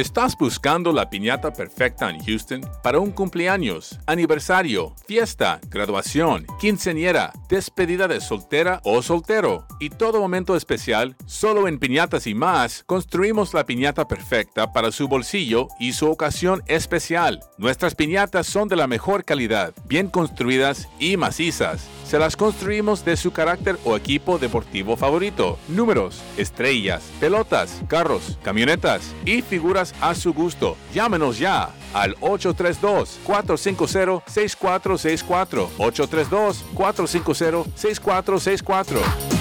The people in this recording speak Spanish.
¿Estás buscando la piñata perfecta en Houston para un cumpleaños, aniversario, fiesta, graduación, quinceañera, despedida de soltera o soltero y todo momento especial? Solo en Piñatas y más construimos la piñata perfecta para su bolsillo y su ocasión especial. Nuestras piñatas son de la mejor calidad, bien construidas y macizas se las construimos de su carácter o equipo deportivo favorito. Números, estrellas, pelotas, carros, camionetas y figuras a su gusto. Llámenos ya al 832-450-6464. 832-450-6464.